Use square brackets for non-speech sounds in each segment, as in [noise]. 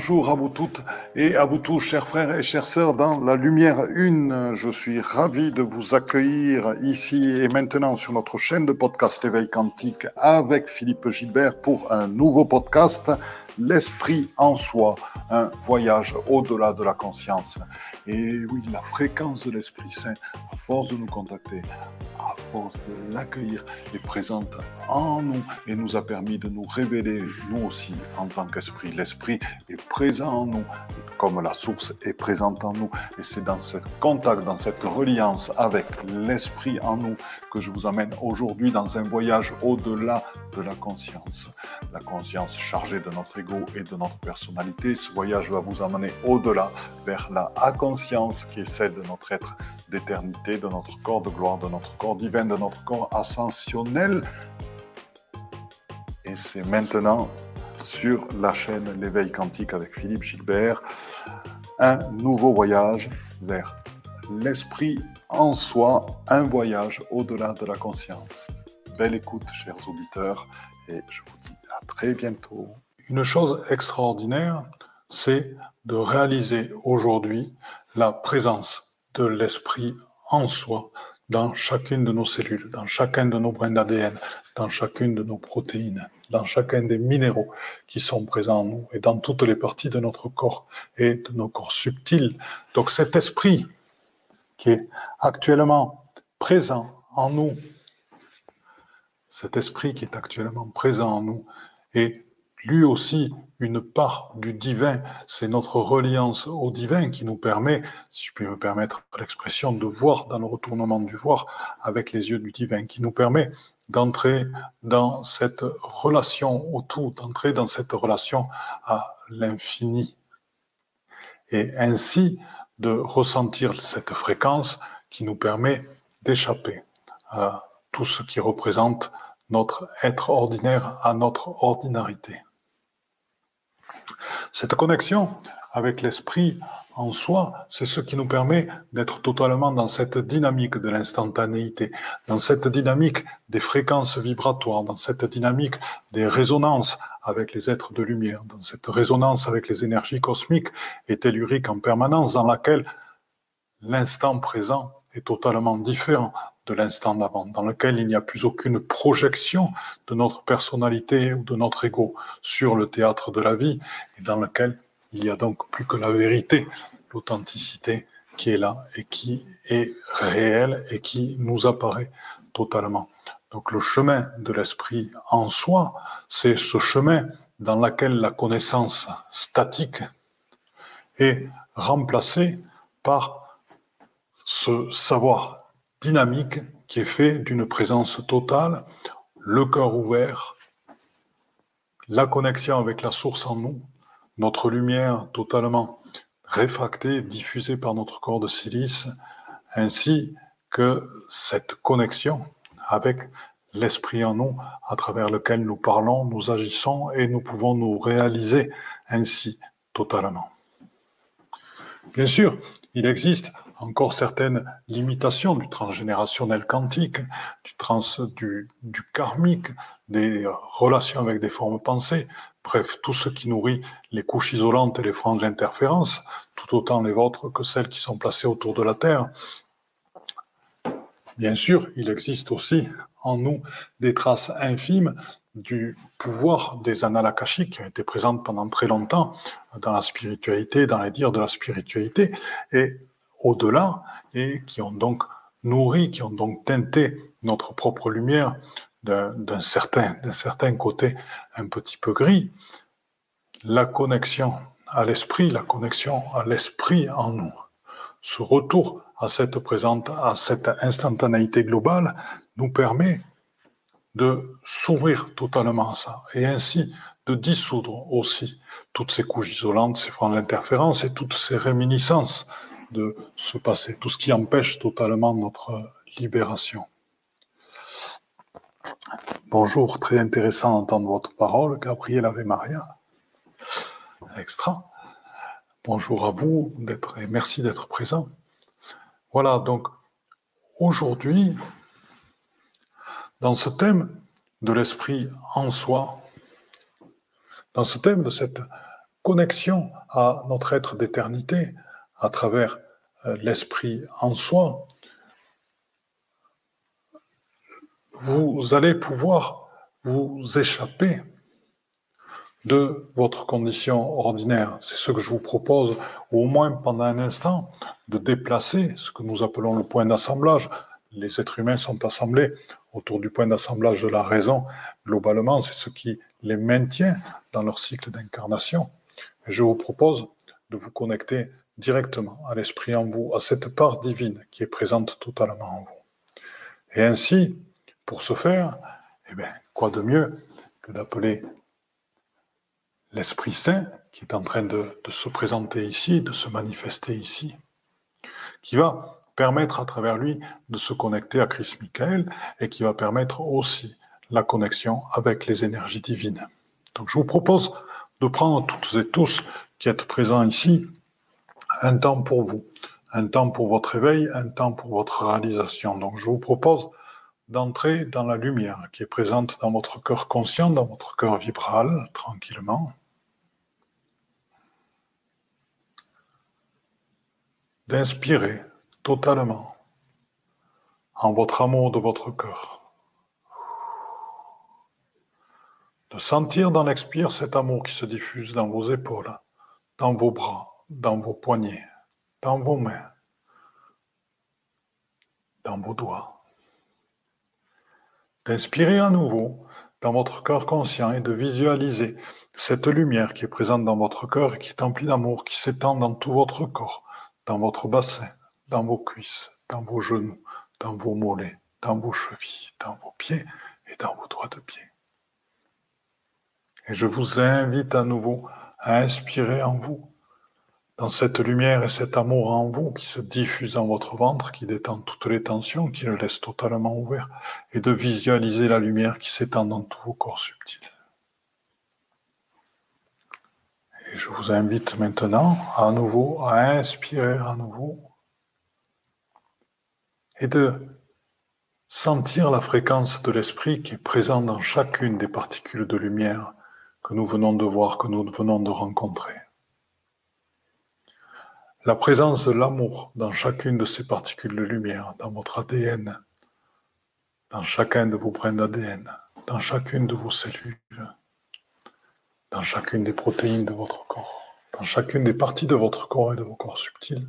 Bonjour à vous toutes et à vous tous, chers frères et chères sœurs, dans la lumière une. Je suis ravi de vous accueillir ici et maintenant sur notre chaîne de podcast Éveil Quantique avec Philippe Gilbert pour un nouveau podcast, L'Esprit en soi, un voyage au-delà de la conscience. Et oui, la fréquence de l'Esprit Saint, à force de nous contacter, à force de l'accueillir, est présente en nous et nous a permis de nous révéler, nous aussi, en tant qu'esprit. L'Esprit est présent en nous, comme la source est présente en nous. Et c'est dans ce contact, dans cette reliance avec l'Esprit en nous que je vous amène aujourd'hui dans un voyage au-delà de la conscience. La conscience chargée de notre ego et de notre personnalité. Ce voyage va vous amener au-delà, vers la conscience qui est celle de notre être d'éternité, de notre corps de gloire, de notre corps divin, de notre corps ascensionnel. Et c'est maintenant sur la chaîne L'éveil quantique avec Philippe Gilbert, un nouveau voyage vers l'esprit en soi, un voyage au-delà de la conscience. Belle écoute, chers auditeurs, et je vous dis à très bientôt. Une chose extraordinaire, c'est de réaliser aujourd'hui la présence de l'esprit en soi dans chacune de nos cellules, dans chacun de nos brins d'ADN, dans chacune de nos protéines, dans chacun des minéraux qui sont présents en nous et dans toutes les parties de notre corps et de nos corps subtils. Donc cet esprit qui est actuellement présent en nous, cet esprit qui est actuellement présent en nous est lui aussi une part du divin. C'est notre reliance au divin qui nous permet, si je puis me permettre l'expression, de voir dans le retournement du voir avec les yeux du divin, qui nous permet d'entrer dans cette relation au tout, d'entrer dans cette relation à l'infini. Et ainsi de ressentir cette fréquence qui nous permet d'échapper à tout ce qui représente notre être ordinaire, à notre ordinarité. Cette connexion avec l'esprit en soi, c'est ce qui nous permet d'être totalement dans cette dynamique de l'instantanéité, dans cette dynamique des fréquences vibratoires, dans cette dynamique des résonances avec les êtres de lumière, dans cette résonance avec les énergies cosmiques et telluriques en permanence, dans laquelle l'instant présent est totalement différent de l'instant d'avant, dans lequel il n'y a plus aucune projection de notre personnalité ou de notre ego sur le théâtre de la vie, et dans lequel il y a donc plus que la vérité, l'authenticité qui est là et qui est réelle et qui nous apparaît totalement. Donc le chemin de l'esprit en soi, c'est ce chemin dans lequel la connaissance statique est remplacée par ce savoir dynamique qui est fait d'une présence totale, le cœur ouvert, la connexion avec la source en nous, notre lumière totalement réfractée, diffusée par notre corps de silice, ainsi que cette connexion avec l'esprit en nous à travers lequel nous parlons, nous agissons et nous pouvons nous réaliser ainsi totalement. Bien sûr, il existe encore certaines limitations du transgénérationnel quantique, du, trans, karmique, des relations avec des formes pensées, bref, tout ce qui nourrit les couches isolantes et les franges d'interférence, tout autant les vôtres que celles qui sont placées autour de la Terre. Bien sûr, il existe aussi en nous des traces infimes du pouvoir des annales qui ont été présentes pendant très longtemps dans la spiritualité, dans les dires de la spiritualité, et au-delà et qui ont donc nourri, qui ont donc teinté notre propre lumière d'un certain, d'un certain côté un petit peu gris. La connexion à l'esprit, la connexion à l'esprit en nous, ce retour à cette présente, à cette instantanéité globale nous permet de s'ouvrir totalement à ça et ainsi de dissoudre aussi toutes ces couches isolantes, ces franges d'interférence et toutes ces réminiscences de se passer, tout ce qui empêche totalement notre libération. Bonjour, très intéressant d'entendre votre parole, Gabriel Ave Maria. Extra. Bonjour à vous et merci d'être présent. Voilà, donc aujourd'hui, dans ce thème de l'esprit en soi, dans ce thème de cette connexion à notre être d'éternité à travers euh, l'esprit en soi, vous allez pouvoir vous échapper de votre condition ordinaire. C'est ce que je vous propose, au moins pendant un instant, de déplacer ce que nous appelons le point d'assemblage. Les êtres humains sont assemblés autour du point d'assemblage de la raison. Globalement, c'est ce qui les maintient dans leur cycle d'incarnation. Je vous propose de vous connecter directement à l'esprit en vous, à cette part divine qui est présente totalement en vous. Et ainsi, pour ce faire, eh bien, quoi de mieux que d'appeler l'Esprit Saint qui est en train de, se présenter ici, de se manifester ici, qui va permettre à travers lui de se connecter à Christ Michael et qui va permettre aussi la connexion avec les énergies divines. Donc je vous propose de prendre toutes et tous qui êtes présents ici un temps pour vous, un temps pour votre éveil, un temps pour votre réalisation. Donc je vous propose d'entrer dans la lumière qui est présente dans votre cœur conscient, dans votre cœur vibral, tranquillement. D'inspirer totalement en votre amour de votre cœur. De sentir dans l'expire cet amour qui se diffuse dans vos épaules, dans vos bras, dans vos poignets, dans vos mains, dans vos doigts d'inspirer à nouveau dans votre cœur conscient et de visualiser cette lumière qui est présente dans votre cœur et qui est emplie d'amour, qui s'étend dans tout votre corps, dans votre bassin, dans vos cuisses, dans vos genoux, dans vos mollets, dans vos chevilles, dans vos pieds et dans vos doigts de pied. Et je vous invite à nouveau à inspirer en vous dans cette lumière et cet amour en vous qui se diffuse dans votre ventre, qui détend toutes les tensions, qui le laisse totalement ouvert, et de visualiser la lumière qui s'étend dans tous vos corps subtils. Et je vous invite maintenant à nouveau à inspirer à nouveau et de sentir la fréquence de l'esprit qui est présente dans chacune des particules de lumière que nous venons de voir, que nous venons de rencontrer. La présence de l'amour dans chacune de ces particules de lumière, dans votre ADN, dans chacun de vos brins d'ADN, dans chacune de vos cellules, dans chacune des protéines de votre corps, dans chacune des parties de votre corps et de vos corps subtils.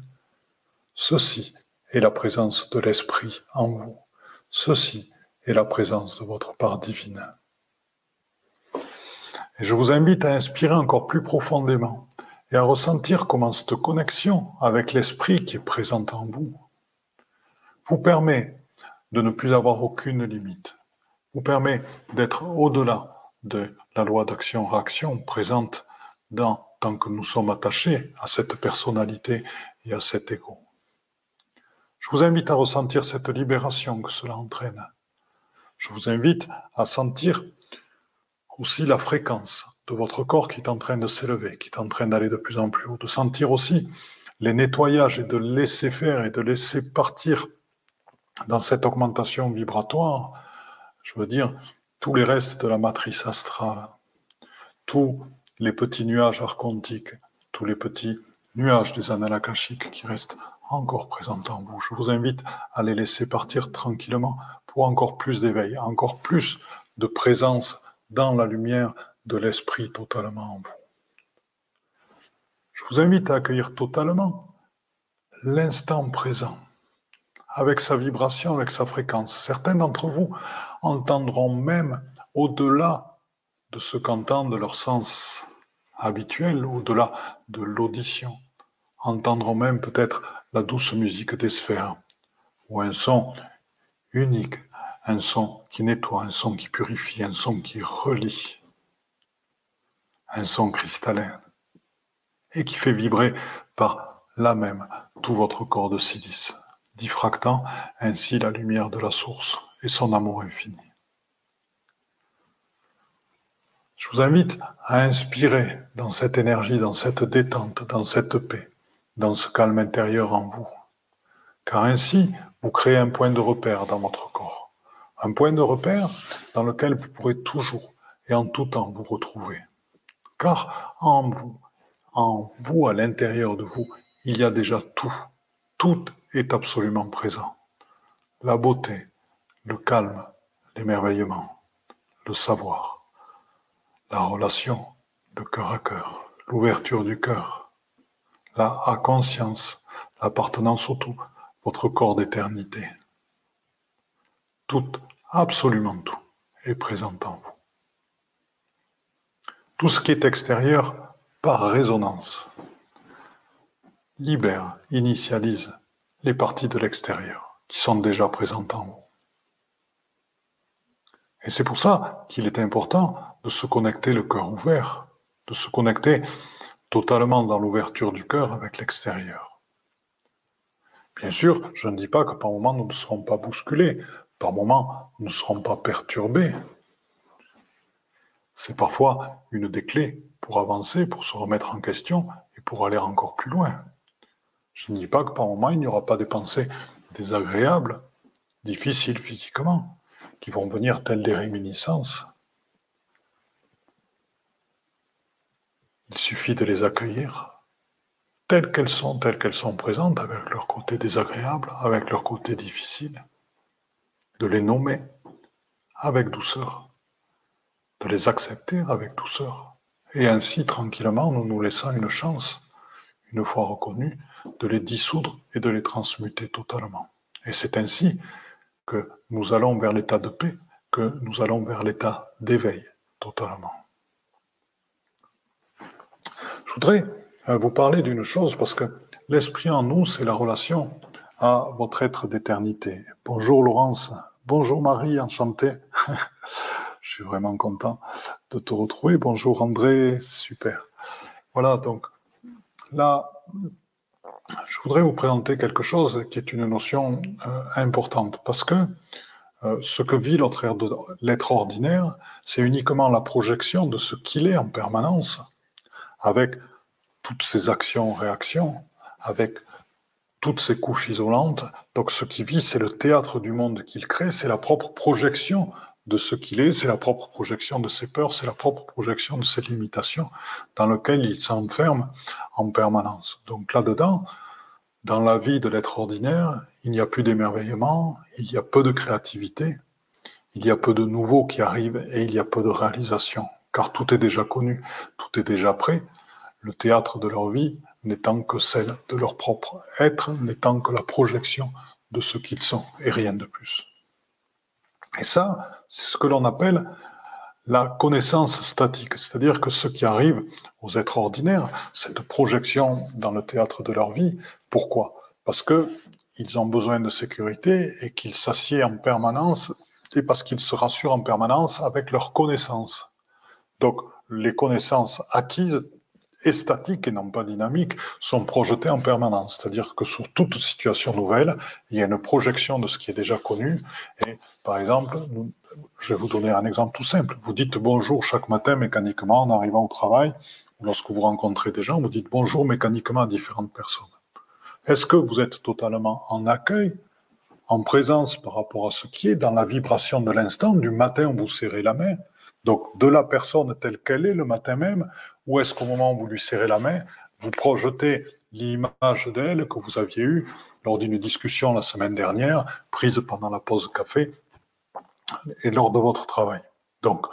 Ceci est la présence de l'Esprit en vous. Ceci est la présence de votre part divine. Et je vous invite à inspirer encore plus profondément et à ressentir comment cette connexion avec l'esprit qui est présent en vous vous permet de ne plus avoir aucune limite, vous permet d'être au-delà de la loi d'action-réaction présente dans tant que nous sommes attachés à cette personnalité et à cet ego. Je vous invite à ressentir cette libération que cela entraîne. Je vous invite à sentir aussi la fréquence de votre corps qui est en train de s'élever, qui est en train d'aller de plus en plus haut, de sentir aussi les nettoyages et de laisser faire et de laisser partir dans cette augmentation vibratoire, je veux dire, tous les restes de la matrice astrale, tous les petits nuages archontiques, tous les petits nuages des annales akashiques qui restent encore présents en vous. Je vous invite à les laisser partir tranquillement pour encore plus d'éveil, encore plus de présence dans la lumière de l'esprit totalement en vous. Je vous invite à accueillir totalement l'instant présent, avec sa vibration, avec sa fréquence. Certains d'entre vous entendront même au-delà de ce qu'entendent leurs sens habituels, au-delà de l'audition, entendront même peut-être la douce musique des sphères, ou un son unique, un son qui nettoie, un son qui purifie, un son qui relie un son cristallin et qui fait vibrer par là même tout votre corps de silice, diffractant ainsi la lumière de la source et son amour infini. Je vous invite à inspirer dans cette énergie, dans cette détente, dans cette paix, dans ce calme intérieur en vous. Car ainsi, vous créez un point de repère dans votre corps. Un point de repère dans lequel vous pourrez toujours et en tout temps vous retrouver car en vous en vous, à l'intérieur de vous, il y a déjà tout. Tout est absolument présent. La beauté, le calme, l'émerveillement, le savoir, la relation de cœur à cœur, l'ouverture du cœur, la conscience, l'appartenance au tout, votre corps d'éternité. Tout, absolument tout, est présent en vous. Tout ce qui est extérieur, par résonance, libère, initialise les parties de l'extérieur qui sont déjà présentes en vous. Et c'est pour ça qu'il est important de se connecter le cœur ouvert, de se connecter totalement dans l'ouverture du cœur avec l'extérieur. Bien sûr, je ne dis pas que par moment nous ne serons pas bousculés, par moment nous ne serons pas perturbés. C'est parfois une des clés pour avancer, pour se remettre en question et pour aller encore plus loin. Je ne dis pas que par moment il n'y aura pas des pensées désagréables, difficiles physiquement, qui vont venir telles des réminiscences. Il suffit de les accueillir telles qu'elles sont, telles qu'elles sont présentes, avec leur côté désagréable, avec leur côté difficile, de les nommer avec douceur, de les accepter avec douceur, et ainsi tranquillement nous nous laissons une chance, une fois reconnus, de les dissoudre et de les transmuter totalement. Et c'est ainsi que nous allons vers l'état de paix, que nous allons vers l'état d'éveil totalement. Je voudrais euh, vous parler d'une chose parce que l'esprit en nous, c'est la relation à votre être d'éternité. Bonjour Laurence, bonjour Marie, enchanté. [laughs] Je suis vraiment content de te retrouver. Bonjour André, super. Voilà, donc là, je voudrais vous présenter quelque chose qui est une notion euh, importante, parce que euh, ce que vit l'être ordinaire, c'est uniquement la projection de ce qu'il est en permanence, avec toutes ses actions-réactions, avec toutes ces couches isolantes. Donc ce qui vit, c'est le théâtre du monde qu'il crée, c'est la propre projection de ce qu'il est, c'est la propre projection de ses peurs, c'est la propre projection de ses limitations dans lequel il s'enferme en permanence. Donc là-dedans, dans la vie de l'être ordinaire, il n'y a plus d'émerveillement, il y a peu de créativité, il y a peu de nouveaux qui arrivent et il y a peu de réalisation, car tout est déjà connu, tout est déjà prêt. Le théâtre de leur vie n'étant que celle de leur propre être, n'étant que la projection de ce qu'ils sont et rien de plus. Et ça, ce que l'on appelle la connaissance statique, c'est-à-dire que ce qui arrive aux êtres ordinaires, cette projection dans le théâtre de leur vie, pourquoi? Parce que ils ont besoin de sécurité et qu'ils s'assiedent en permanence et parce qu'ils se rassurent en permanence avec leurs connaissances. Donc, les connaissances acquises et statiques et non pas dynamiques sont projetées en permanence. C'est-à-dire que sur toute situation nouvelle, il y a une projection de ce qui est déjà connu. Et par exemple, je vais vous donner un exemple tout simple. Vous dites bonjour chaque matin mécaniquement en arrivant au travail. Lorsque vous rencontrez des gens, vous dites bonjour mécaniquement à différentes personnes. Est-ce que vous êtes totalement en accueil, en présence par rapport à ce qui est dans la vibration de l'instant, du matin où vous serrez la main, donc de la personne telle qu'elle est le matin même, ou est-ce qu'au moment où vous lui serrez la main, vous projetez l'image d'elle que vous aviez eue lors d'une discussion la semaine dernière, prise pendant la pause café et lors de votre travail? Donc,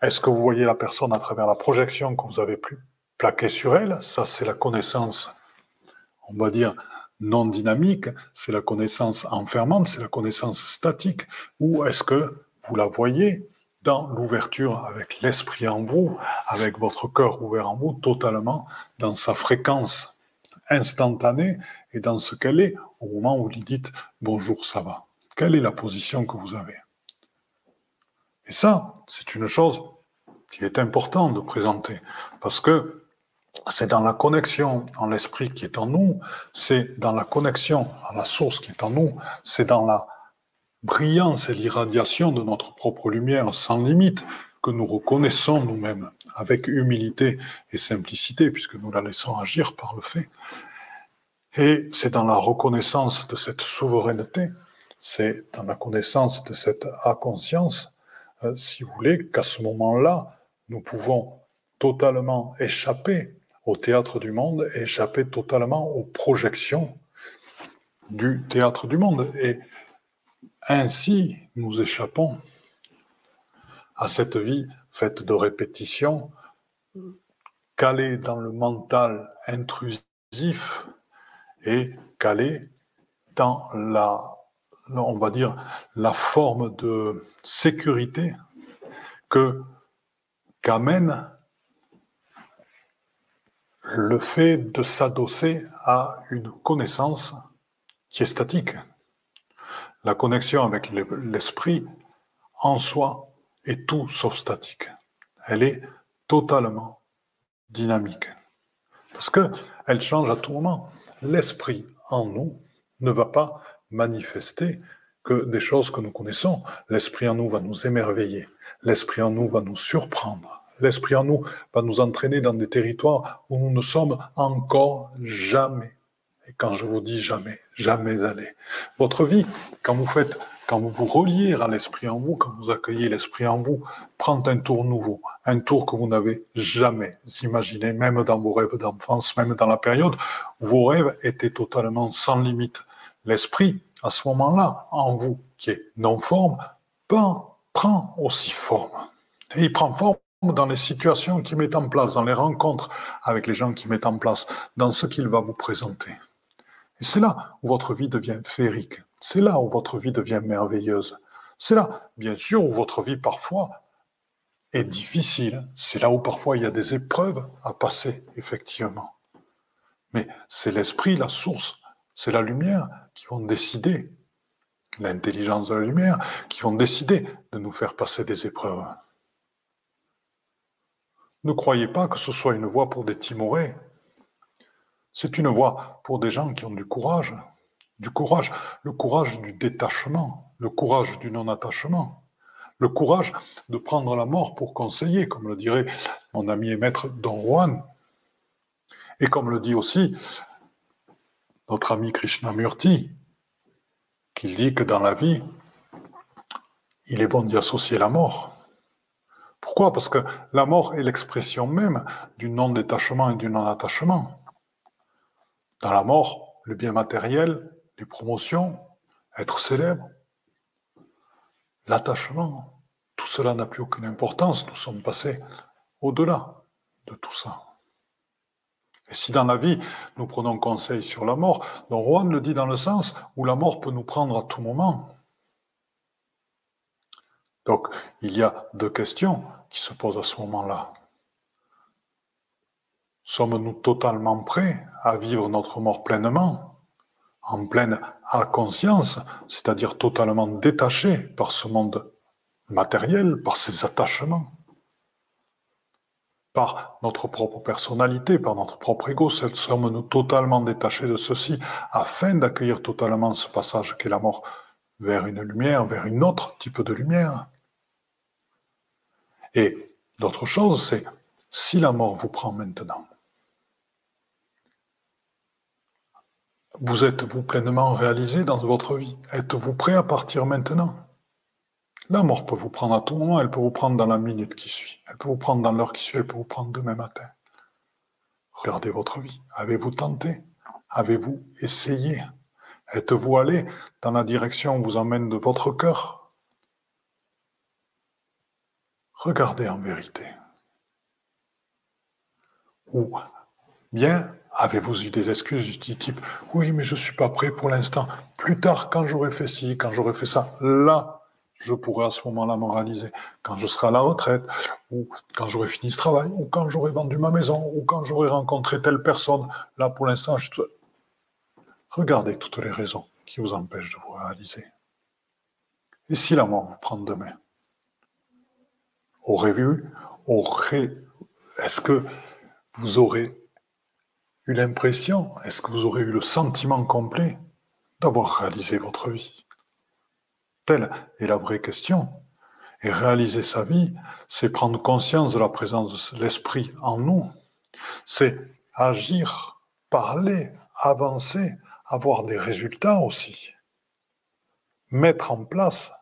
est-ce que vous voyez la personne à travers la projection que vous avez pu plaquer sur elle? Ça, c'est la connaissance, on va dire, non dynamique, c'est la connaissance enfermante, c'est la connaissance statique, ou est-ce que vous la voyez dans l'ouverture avec l'esprit en vous, avec votre cœur ouvert en vous, totalement dans sa fréquence instantanée et dans ce qu'elle est au moment où vous dites bonjour, ça va. Quelle est la position que vous avez? Et ça, c'est une chose qui est importante de présenter parce que c'est dans la connexion en l'esprit qui est en nous, c'est dans la connexion à la source qui est en nous, c'est dans la brillance et l'irradiation de notre propre lumière sans limite que nous reconnaissons nous-mêmes avec humilité et simplicité, puisque nous la laissons agir par le fait. Et c'est dans la reconnaissance de cette souveraineté, c'est dans la connaissance de cette inconscience, euh, si vous voulez, qu'à ce moment-là, nous pouvons totalement échapper au théâtre du monde échapper totalement aux projections du théâtre du monde. Et ainsi, nous échappons à cette vie faite de répétitions, calée dans le mental intrusif et calée dans la, on va dire, la forme de sécurité que qu'amène le fait de s'adosser à une connaissance qui est statique. La connexion avec l'esprit en soi est tout sauf statique. Elle est totalement dynamique. Parce qu'elle change à tout moment. L'esprit en nous ne va pas manifester que des choses que nous connaissons. L'esprit en nous va nous émerveiller. L'esprit en nous va nous surprendre. L'esprit en nous va nous entraîner dans des territoires où nous ne sommes encore jamais. Quand je vous dis jamais, jamais allés. Votre vie, quand vous faites, quand vous vous reliez à l'esprit en vous, quand vous accueillez l'esprit en vous, prend un tour nouveau, un tour que vous n'avez jamais imaginé, même dans vos rêves d'enfance, même dans la période où vos rêves étaient totalement sans limite. L'esprit, à ce moment-là, en vous, qui est non forme, prend aussi forme. Et il prend forme dans les situations qu'il met en place, dans les rencontres avec les gens qu'il met en place, dans ce qu'il va vous présenter. C'est là où votre vie devient féerique. C'est là où votre vie devient merveilleuse. C'est là, bien sûr, où votre vie parfois est difficile. C'est là où parfois il y a des épreuves à passer, effectivement. Mais c'est l'esprit, la source, c'est la lumière qui vont décider, l'intelligence de la lumière, qui vont décider de nous faire passer des épreuves. Ne croyez pas que ce soit une voie pour des timorés. C'est une voie pour des gens qui ont du courage. Du courage, le courage du détachement, le courage du non-attachement, le courage de prendre la mort pour conseiller, comme le dirait mon ami et maître Don Juan. Et comme le dit aussi notre ami Krishnamurti, qu'il dit que dans la vie, il est bon d'y associer la mort. Pourquoi? Parce que la mort est l'expression même du non-détachement et du non-attachement. Dans la mort, le bien matériel, les promotions, être célèbre, l'attachement, tout cela n'a plus aucune importance. Nous sommes passés au-delà de tout ça. Et si dans la vie, nous prenons conseil sur la mort, Don Juan le dit dans le sens où la mort peut nous prendre à tout moment. Donc, il y a deux questions qui se posent à ce moment-là. Sommes-nous totalement prêts à vivre notre mort pleinement, en pleine conscience, c'est-à-dire totalement détachés par ce monde matériel, par ses attachements, par notre propre personnalité, par notre propre ego, sommes-nous totalement détachés de ceci afin d'accueillir totalement ce passage qu'est la mort vers une lumière, vers une autre type de lumière? Et l'autre chose, c'est si la mort vous prend maintenant, vous êtes-vous pleinement réalisé dans votre vie? Êtes-vous prêt à partir maintenant? La mort peut vous prendre à tout moment, elle peut vous prendre dans la minute qui suit, elle peut vous prendre dans l'heure qui suit, elle peut vous prendre demain matin. Regardez votre vie. Avez-vous tenté? Avez-vous essayé? Êtes-vous allé dans la direction où vous emmène de votre cœur? Regardez en vérité. Ou bien avez-vous eu des excuses du type oui mais je ne suis pas prêt pour l'instant, plus tard quand j'aurai fait ci, quand j'aurai fait ça, là je pourrai à ce moment-là moraliser. Quand je serai à la retraite, ou quand j'aurai fini ce travail, ou quand j'aurai vendu ma maison, ou quand j'aurai rencontré telle personne, là pour l'instant, je... regardez toutes les raisons qui vous empêchent de vous réaliser. Et si la mort vous prend demain vu, aurait, est-ce que vous aurez eu l'impression, est-ce que vous aurez eu le sentiment complet d'avoir réalisé votre vie? Telle est la vraie question. Et réaliser sa vie, c'est prendre conscience de la présence de l'esprit en nous. C'est agir, parler, avancer, avoir des résultats aussi. Mettre en place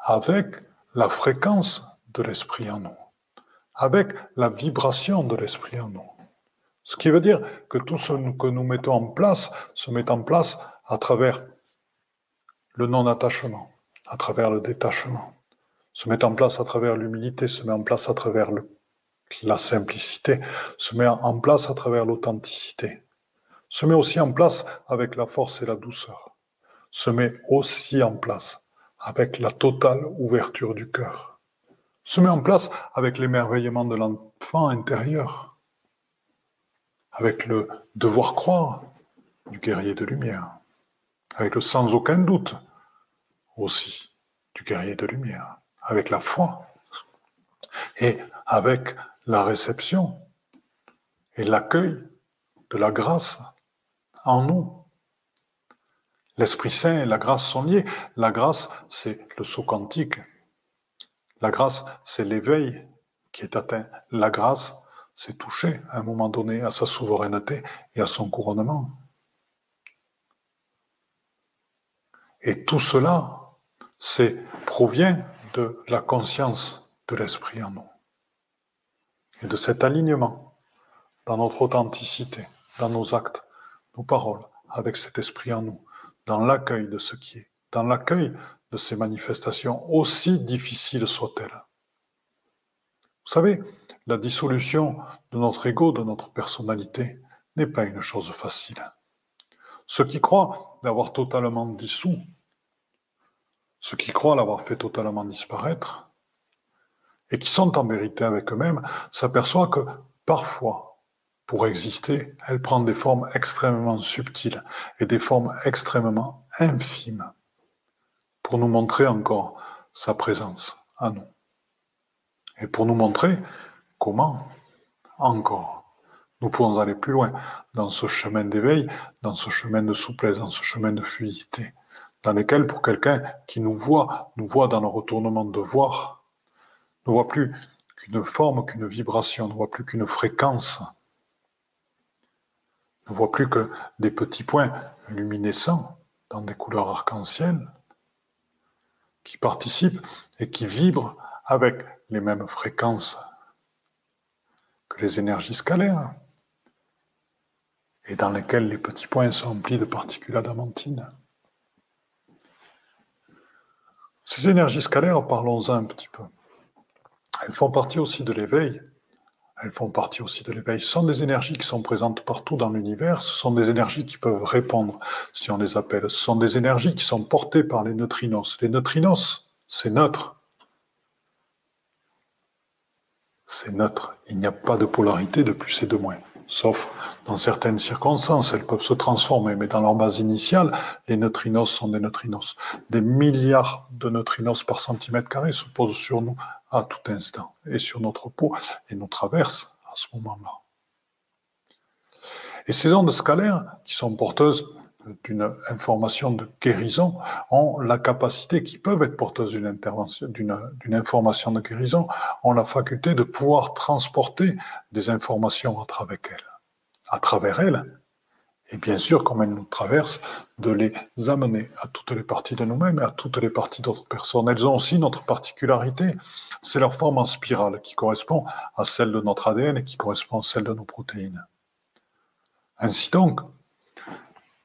avec la fréquence de l'esprit en nous, avec la vibration de l'esprit en nous. Ce qui veut dire que tout ce que nous mettons en place se met en place à travers le non-attachement, à travers le détachement, se met en place à travers l'humilité, se met en place à travers la simplicité, se met en place à travers l'authenticité, se met aussi en place avec la force et la douceur, se met aussi en place avec la totale ouverture du cœur, se met en place avec l'émerveillement de l'enfant intérieur, avec le devoir croire du guerrier de lumière, avec le sans aucun doute aussi du guerrier de lumière, avec la foi et avec la réception et l'accueil de la grâce en nous. L'Esprit Saint et la grâce sont liés. La grâce, c'est le saut quantique. La grâce, c'est l'éveil qui est atteint. La grâce, c'est toucher à un moment donné à sa souveraineté et à son couronnement. Et tout cela, c'est provient de la conscience de l'esprit en nous et de cet alignement dans notre authenticité, dans nos actes, nos paroles, avec cet esprit en nous, dans l'accueil de ce qui est, dans l'accueil de ces manifestations, aussi difficiles soient-elles. Vous savez, la dissolution de notre ego, de notre personnalité, n'est pas une chose facile. Ceux qui croient l'avoir totalement dissous, ceux qui croient l'avoir fait totalement disparaître, et qui sont en vérité avec eux-mêmes, s'aperçoivent que parfois, pour exister, elle prend des formes extrêmement subtiles et des formes extrêmement infimes pour nous montrer encore sa présence à nous. Et pour nous montrer comment encore nous pouvons aller plus loin dans ce chemin d'éveil, dans ce chemin de souplesse, dans ce chemin de fluidité, dans lequel pour quelqu'un qui nous voit, nous voit dans le retournement de voir, ne voit plus qu'une forme, qu'une vibration, ne voit plus qu'une fréquence, ne voit plus que des petits points luminescents dans des couleurs arc-en-ciel qui participent et qui vibrent avec les mêmes fréquences que les énergies scalaires et dans lesquelles les petits points sont remplis de particules adamantines. Ces énergies scalaires, parlons-en un petit peu. Elles font partie aussi de l'éveil. Elles font partie aussi de l'éveil. Ce sont des énergies qui sont présentes partout dans l'univers. Ce sont des énergies qui peuvent répondre si on les appelle. Ce sont des énergies qui sont portées par les neutrinos. Les neutrinos, c'est neutre. C'est neutre. Il n'y a pas de polarité de plus et de moins. Sauf dans certaines circonstances, elles peuvent se transformer, mais dans leur base initiale, les neutrinos sont des neutrinos. Des milliards de neutrinos par centimètre carré se posent sur nous à tout instant, et sur notre peau, et nous traversent à ce moment-là. Et ces ondes scalaires, qui sont porteuses d'une information de guérison, ont la capacité, qui peuvent être porteuses d'une intervention, d'une information de guérison, ont la faculté de pouvoir transporter des informations à travers elles, à travers elles, et bien sûr, comme elles nous traversent, de les amener à toutes les parties de nous-mêmes et à toutes les parties d'autres personnes. Elles ont aussi notre particularité, c'est leur forme en spirale qui correspond à celle de notre ADN et qui correspond à celle de nos protéines. Ainsi donc,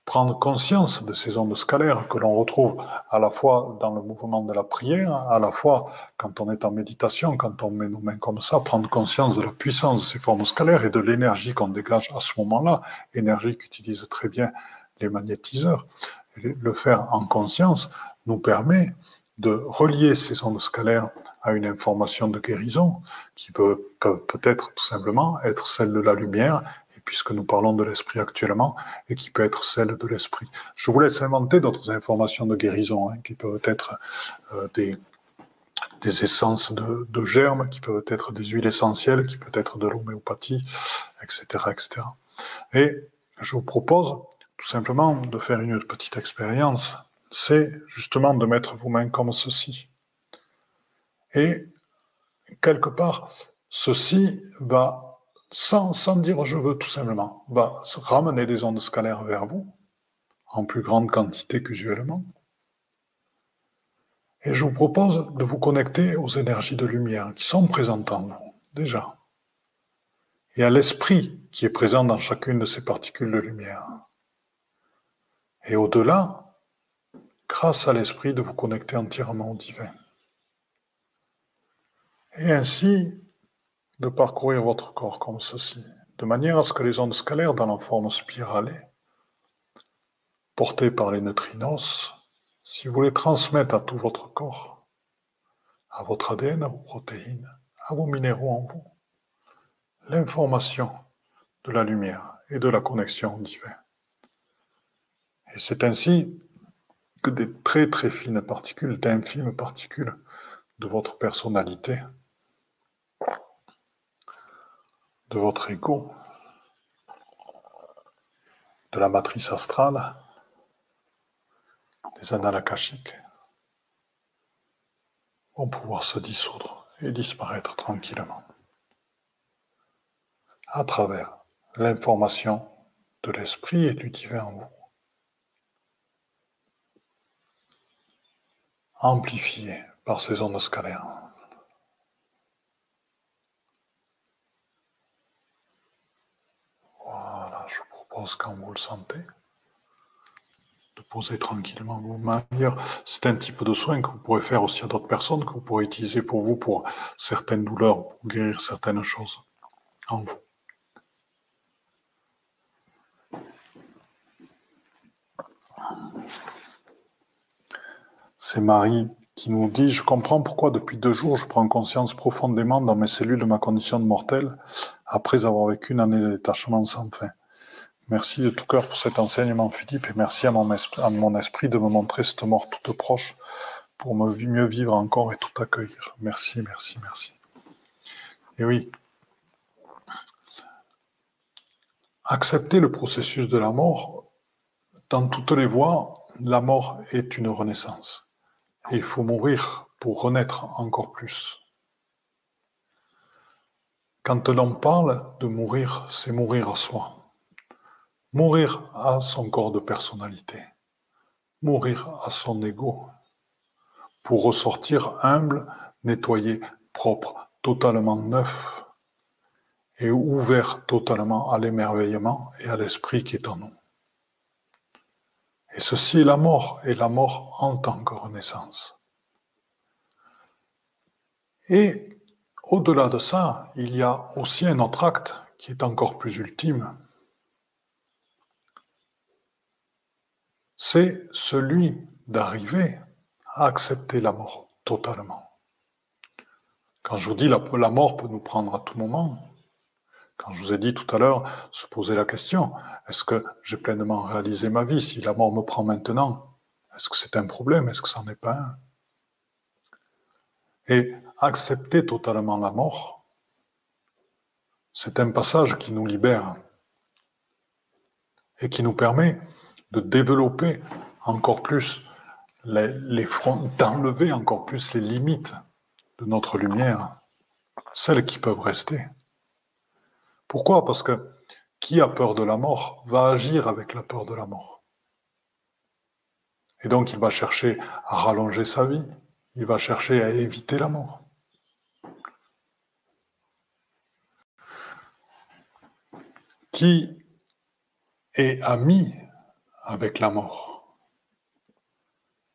prendre conscience de ces ondes scalaires que l'on retrouve à la fois dans le mouvement de la prière, à la fois quand on est en méditation, quand on met nos mains comme ça, prendre conscience de la puissance de ces formes scalaires et de l'énergie qu'on dégage à ce moment-là, énergie qu'utilisent très bien les magnétiseurs. Le faire en conscience nous permet de relier ces ondes scalaires à une information de guérison qui peut peut-être tout simplement être celle de la lumière puisque nous parlons de l'esprit actuellement, et qui peut être celle de l'esprit. Je vous laisse inventer d'autres informations de guérison, hein, qui peuvent être euh, des, des essences de, germes, qui peuvent être des huiles essentielles, qui peuvent être de l'homéopathie, etc., etc. Et je vous propose tout simplement de faire une petite expérience. C'est justement de mettre vos mains comme ceci. Et quelque part, ceci va sans, dire je veux tout simplement, va ramener des ondes scalaires vers vous, en plus grande quantité qu'usuellement. Et je vous propose de vous connecter aux énergies de lumière qui sont présentes en vous, déjà, et à l'esprit qui est présent dans chacune de ces particules de lumière. Et au-delà, grâce à l'esprit, de vous connecter entièrement au divin. Et ainsi, de parcourir votre corps comme ceci, de manière à ce que les ondes scalaires dans la forme spiralée, portées par les neutrinos, si vous les transmettez à tout votre corps, à votre ADN, à vos protéines, à vos minéraux en vous, l'information de la lumière et de la connexion divine. Et c'est ainsi que des très très fines particules, d'infimes particules de votre personnalité, de votre ego, de la matrice astrale, des annales vont pouvoir se dissoudre et disparaître tranquillement à travers l'information de l'esprit et du divin en vous. Amplifié par ces ondes scalaires. Voilà, quand vous le sentez de poser tranquillement vos mains. C'est un type de soin que vous pourrez faire aussi à d'autres personnes, que vous pourrez utiliser pour vous, pour certaines douleurs, pour guérir certaines choses en vous. C'est Marie qui nous dit Je comprends pourquoi depuis deux jours je prends conscience profondément dans mes cellules de ma condition de mortel après avoir vécu une année de détachement sans fin. Merci de tout cœur pour cet enseignement, Philippe, et merci à mon, esprit, de me montrer cette mort toute proche pour me mieux vivre encore et tout accueillir. Merci, merci, merci. Et oui, accepter le processus de la mort, dans toutes les voies, la mort est une renaissance. Et il faut mourir pour renaître encore plus. Quand l'on parle de mourir, c'est mourir à soi. Mourir à son corps de personnalité. Mourir à son ego. Pour ressortir humble, nettoyé, propre, totalement neuf et ouvert totalement à l'émerveillement et à l'esprit qui est en nous. Et ceci est la mort, et la mort en tant que renaissance. Et au-delà de ça, il y a aussi un autre acte qui est encore plus ultime. C'est celui d'arriver à accepter la mort totalement. Quand je vous dis la, la mort peut nous prendre à tout moment, quand je vous ai dit tout à l'heure, se poser la question, est-ce que j'ai pleinement réalisé ma vie Si la mort me prend maintenant, est-ce que c'est un problème? Est-ce que ça n'en est pas un? Et accepter totalement la mort, c'est un passage qui nous libère et qui nous permet de développer encore plus les, les fronts, d'enlever encore plus les limites de notre lumière, celles qui peuvent rester. Pourquoi? Parce que qui a peur de la mort va agir avec la peur de la mort. Et donc il va chercher à rallonger sa vie, il va chercher à éviter la mort. Qui est ami avec la mort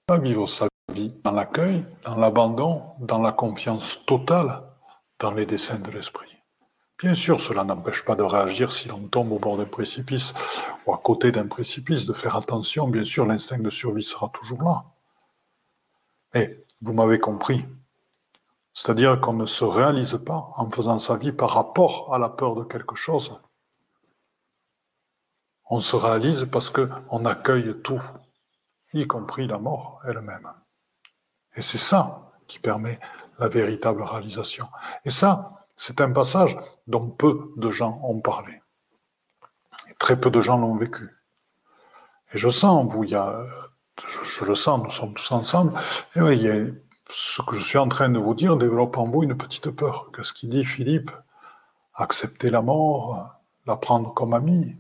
va vivre sa vie dans l'accueil, dans l'abandon, dans la confiance totale dans les desseins de l'esprit. Bien sûr, cela n'empêche pas de réagir si l'on tombe au bord d'un précipice ou à côté d'un précipice, de faire attention. Bien sûr, l'instinct de survie sera toujours là. Mais vous m'avez compris. C'est-à-dire qu'on ne se réalise pas en faisant sa vie par rapport à la peur de quelque chose. On se réalise parce qu'on accueille tout, y compris la mort elle-même. Et c'est ça qui permet la véritable réalisation. Et ça, c'est un passage dont peu de gens ont parlé. très peu de gens l'ont vécu. Et je sens, vous, je, le sens, nous sommes tous ensemble, et oui, ce que je suis en train de vous dire développe en vous une petite peur. Que ce qu'il dit Philippe, accepter la mort, la prendre comme amie.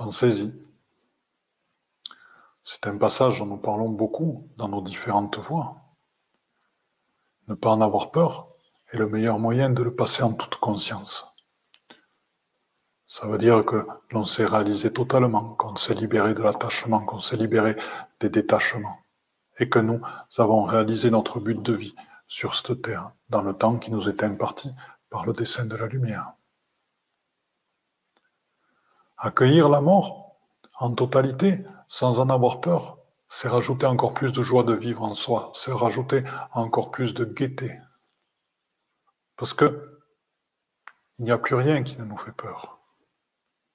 Pensez-y. C'est un passage dont nous parlons beaucoup dans nos différentes voies. Ne pas en avoir peur est le meilleur moyen de le passer en toute conscience. Ça veut dire que l'on s'est réalisé totalement, qu'on s'est libéré de l'attachement, qu'on s'est libéré des détachements, et que nous avons réalisé notre but de vie sur cette terre, dans le temps qui nous est imparti par le dessein de la lumière. Accueillir la mort en totalité, sans en avoir peur, c'est rajouter encore plus de joie de vivre en soi, c'est rajouter encore plus de gaieté. Parce que il n'y a plus rien qui ne nous fait peur.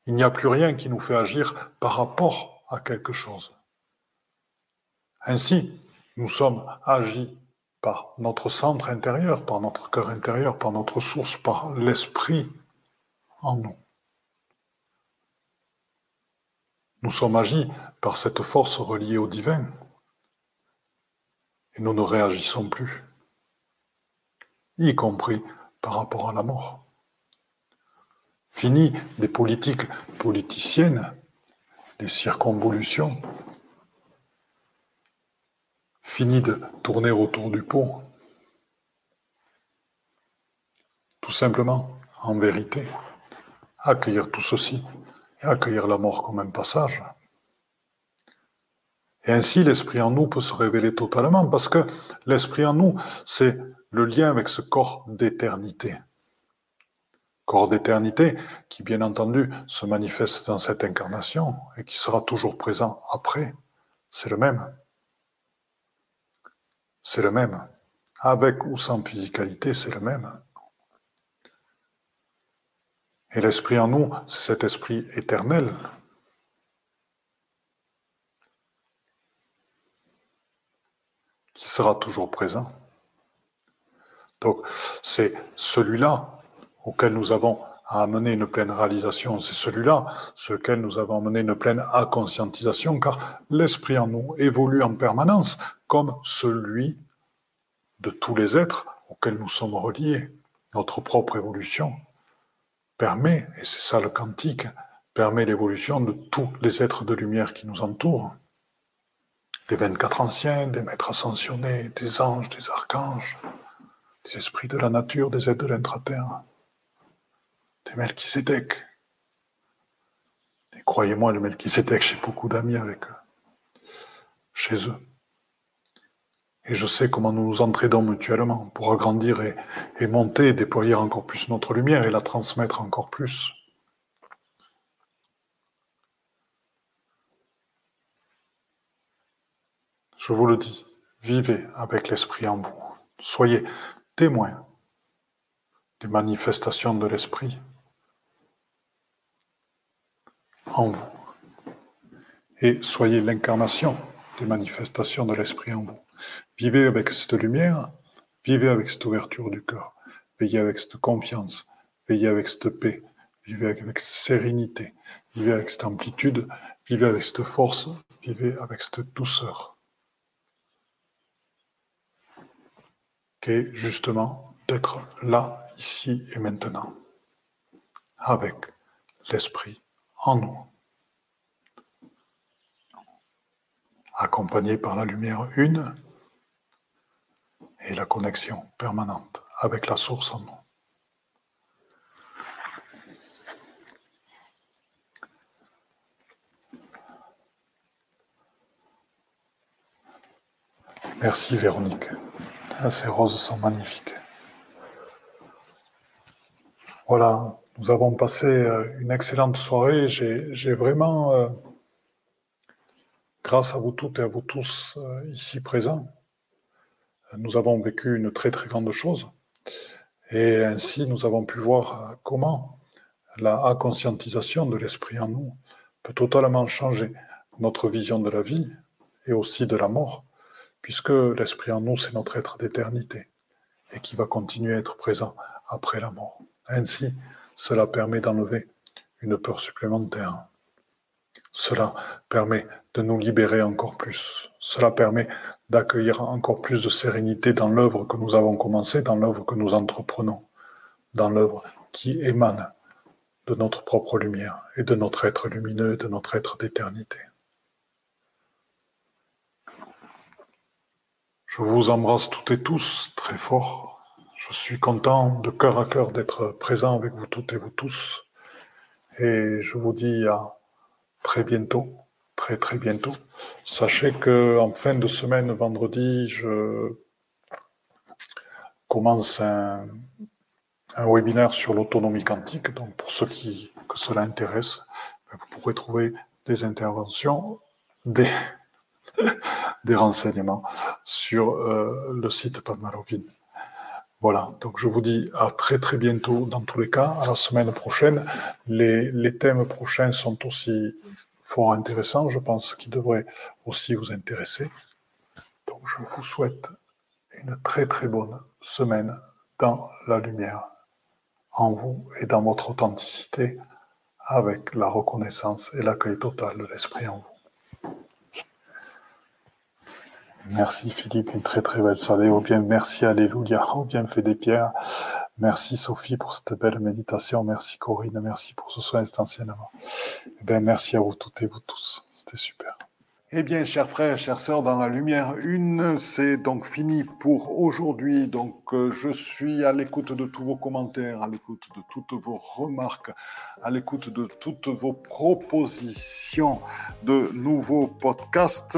Il n'y a plus rien qui nous fait agir par rapport à quelque chose. Ainsi, nous sommes agis par notre centre intérieur, par notre cœur intérieur, par notre source, par l'esprit en nous. Nous sommes agis par cette force reliée au divin et nous ne réagissons plus, y compris par rapport à la mort. Fini des politiques politiciennes, des circonvolutions, Fini de tourner autour du pot. Tout simplement, en vérité, accueillir tout ceci accueillir la mort comme un passage. Et ainsi, l'esprit en nous peut se révéler totalement, parce que l'esprit en nous, c'est le lien avec ce corps d'éternité. Corps d'éternité qui, bien entendu, se manifeste dans cette incarnation et qui sera toujours présent après. C'est le même c'est le même. Avec ou sans physicalité, c'est le même. Et l'esprit en nous, c'est cet esprit éternel. qui sera toujours présent. Donc, c'est celui-là auquel nous avons à amener une pleine réalisation, c'est celui-là sur lequel nous avons amené une pleine inconscientisation, car l'esprit en nous évolue en permanence comme celui de tous les êtres auxquels nous sommes reliés. Notre propre évolution permet, et c'est ça le quantique, permet l'évolution de tous les êtres de lumière qui nous entourent. Des 24 anciens, des maîtres ascensionnés, des anges, des archanges, des esprits de la nature, des êtres de l'intraterre, des Melchisedec. Et croyez-moi, le Melchisedec, j'ai beaucoup d'amis avec eux, chez eux. Et je sais comment nous nous entraidons mutuellement pour agrandir et, et monter, déployer encore plus notre lumière et la transmettre encore plus. Je vous le dis, vivez avec l'esprit en vous. Soyez témoins des manifestations de l'esprit en vous. Et soyez l'incarnation des manifestations de l'esprit en vous. Vivez avec cette lumière, vivez avec cette ouverture du cœur, veillez avec cette confiance, veillez avec cette paix, vivez avec cette sérénité, vivez avec cette amplitude, vivez avec cette force, vivez avec cette douceur. Qui justement d'être là, ici et maintenant, avec l'esprit en nous. accompagné par la lumière une, et la connexion permanente avec la source en nous. Merci Véronique. Ah, ces roses sont magnifiques. Voilà, nous avons passé euh, une excellente soirée. J'ai vraiment, euh, grâce à vous toutes et à vous tous euh, ici présents, nous avons vécu une très très grande chose. Et ainsi, nous avons pu voir comment la conscientisation de l'esprit en nous peut totalement changer notre vision de la vie et aussi de la mort, puisque l'esprit en nous, c'est notre être d'éternité et qui va continuer à être présent après la mort. Ainsi, cela permet d'enlever une peur supplémentaire. Cela permet de nous libérer encore plus. Cela permet d'accueillir encore plus de sérénité dans l'œuvre que nous avons commencée, dans l'œuvre que nous entreprenons, dans l'œuvre qui émane de notre propre lumière et de notre être lumineux, de notre être d'éternité. Je vous embrasse toutes et tous très fort. Je suis content de cœur à cœur d'être présent avec vous toutes et vous tous. Et je vous dis à très bientôt, très très bientôt. Sachez que en fin de semaine, vendredi, je commence un, webinaire sur l'autonomie quantique. Donc, pour ceux qui, que cela intéresse, ben, vous pourrez trouver des interventions, des, [laughs] des renseignements sur euh, le site Padmalovin. Voilà, donc je vous dis à très très bientôt dans tous les cas, à la semaine prochaine. Les, les thèmes prochains sont aussi fort intéressants, je pense qu'ils devraient aussi vous intéresser. Donc je vous souhaite une très très bonne semaine dans la lumière en vous et dans votre authenticité avec la reconnaissance et l'accueil total de l'Esprit en vous. Merci Philippe, une très très belle soirée. Au bien, merci Alléluia, au bienfait des pierres. Merci Sophie pour cette belle méditation. Merci Corinne, merci pour ce soin instantanément. Eh bien, merci à vous toutes et vous tous. C'était super. Eh bien, chers frères, chères sœurs, dans la lumière une, c'est donc fini pour aujourd'hui. Donc, euh, je suis à l'écoute de tous vos commentaires, à l'écoute de toutes vos remarques, à l'écoute de toutes vos propositions de nouveaux podcasts.